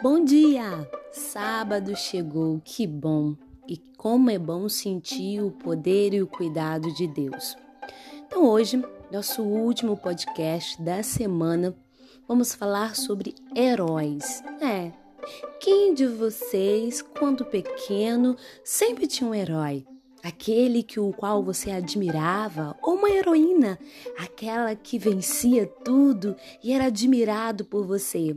Bom dia! Sábado chegou, que bom! E como é bom sentir o poder e o cuidado de Deus. Então, hoje, nosso último podcast da semana, vamos falar sobre heróis. É, quem de vocês, quando pequeno, sempre tinha um herói? Aquele que o qual você admirava, ou uma heroína, aquela que vencia tudo e era admirado por você.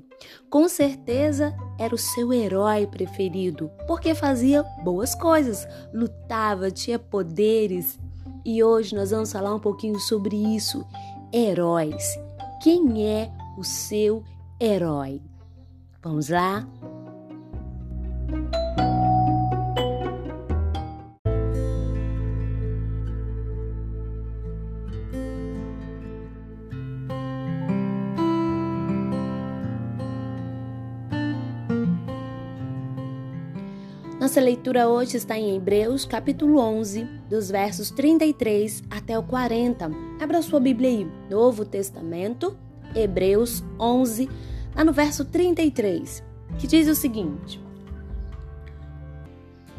Com certeza era o seu herói preferido, porque fazia boas coisas, lutava, tinha poderes. E hoje nós vamos falar um pouquinho sobre isso. Heróis. Quem é o seu herói? Vamos lá? Nossa leitura hoje está em Hebreus, capítulo 11, dos versos 33 até o 40. Abra sua Bíblia aí, Novo Testamento, Hebreus 11, lá no verso 33, que diz o seguinte: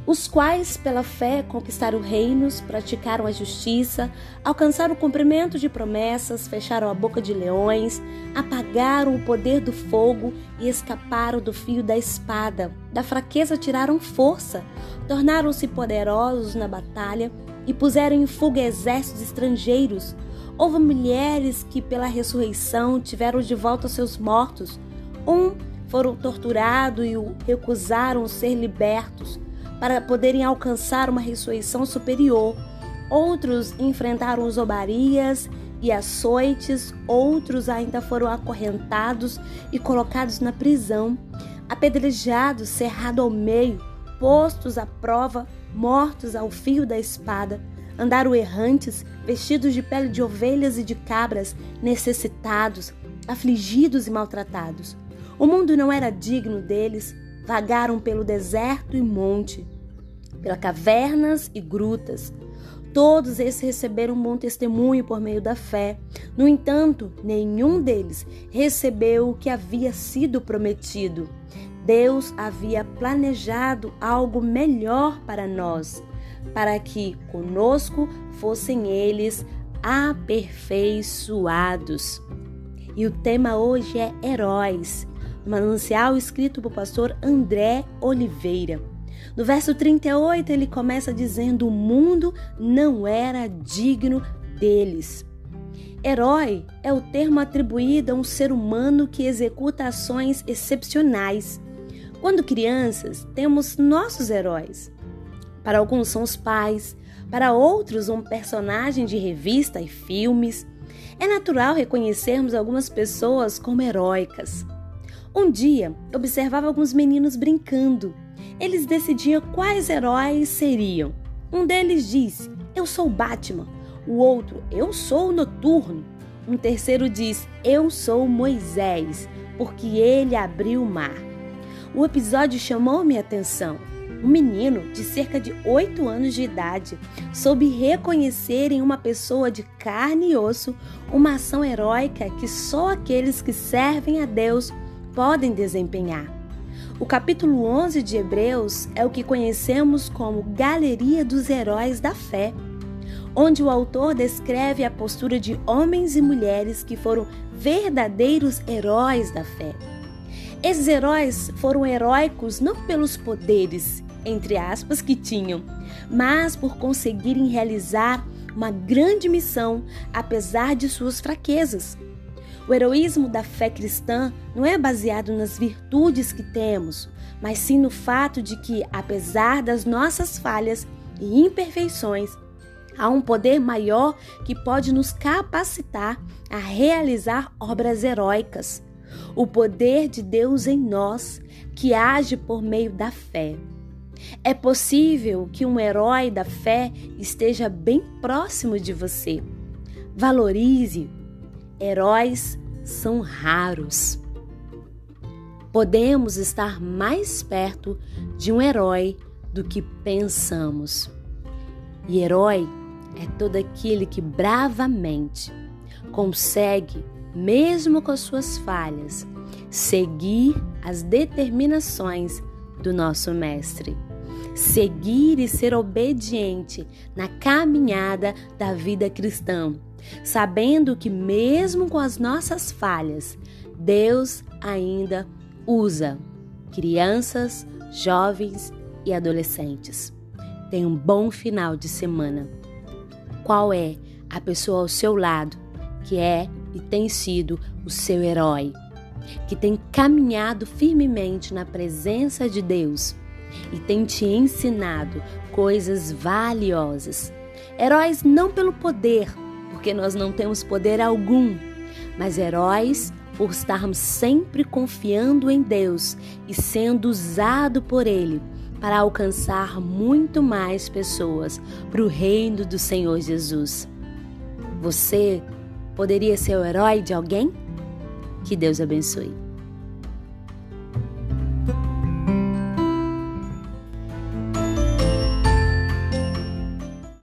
os quais, pela fé, conquistaram reinos, praticaram a justiça, alcançaram o cumprimento de promessas, fecharam a boca de leões, apagaram o poder do fogo e escaparam do fio da espada. Da fraqueza tiraram força, tornaram-se poderosos na batalha e puseram em fuga exércitos estrangeiros. Houve mulheres que, pela ressurreição, tiveram de volta seus mortos. Um foram torturados e recusaram ser libertos para poderem alcançar uma ressurreição superior. Outros enfrentaram zombarias e açoites, outros ainda foram acorrentados e colocados na prisão, apedrejados, cerrados ao meio, postos à prova, mortos ao fio da espada. Andaram errantes, vestidos de pele de ovelhas e de cabras, necessitados, afligidos e maltratados. O mundo não era digno deles, vagaram pelo deserto e monte, pelas cavernas e grutas. Todos esses receberam um bom testemunho por meio da fé. No entanto, nenhum deles recebeu o que havia sido prometido. Deus havia planejado algo melhor para nós, para que conosco fossem eles aperfeiçoados. E o tema hoje é heróis, manancial escrito por pastor André Oliveira. No verso 38, ele começa dizendo: O mundo não era digno deles. Herói é o termo atribuído a um ser humano que executa ações excepcionais. Quando crianças, temos nossos heróis. Para alguns são os pais, para outros, um personagem de revista e filmes. É natural reconhecermos algumas pessoas como heróicas. Um dia, observava alguns meninos brincando eles decidiam quais heróis seriam. Um deles disse: Eu sou Batman. O outro: Eu sou o Noturno. Um terceiro diz: Eu sou Moisés, porque ele abriu o mar. O episódio chamou minha atenção. Um menino de cerca de 8 anos de idade soube reconhecer em uma pessoa de carne e osso uma ação heróica que só aqueles que servem a Deus podem desempenhar. O capítulo 11 de Hebreus é o que conhecemos como Galeria dos Heróis da Fé, onde o autor descreve a postura de homens e mulheres que foram verdadeiros heróis da fé. Esses heróis foram heróicos não pelos poderes, entre aspas, que tinham, mas por conseguirem realizar uma grande missão apesar de suas fraquezas. O heroísmo da fé cristã não é baseado nas virtudes que temos, mas sim no fato de que, apesar das nossas falhas e imperfeições, há um poder maior que pode nos capacitar a realizar obras heróicas. O poder de Deus em nós, que age por meio da fé. É possível que um herói da fé esteja bem próximo de você. Valorize Heróis são raros. Podemos estar mais perto de um herói do que pensamos. E herói é todo aquele que bravamente consegue, mesmo com as suas falhas, seguir as determinações do nosso Mestre. Seguir e ser obediente na caminhada da vida cristã, sabendo que, mesmo com as nossas falhas, Deus ainda usa crianças, jovens e adolescentes. Tenha um bom final de semana. Qual é a pessoa ao seu lado que é e tem sido o seu herói? que tem caminhado firmemente na presença de Deus e tem te ensinado coisas valiosas. Heróis não pelo poder, porque nós não temos poder algum, mas heróis por estarmos sempre confiando em Deus e sendo usado por Ele para alcançar muito mais pessoas para o reino do Senhor Jesus. Você poderia ser o herói de alguém? Que Deus abençoe.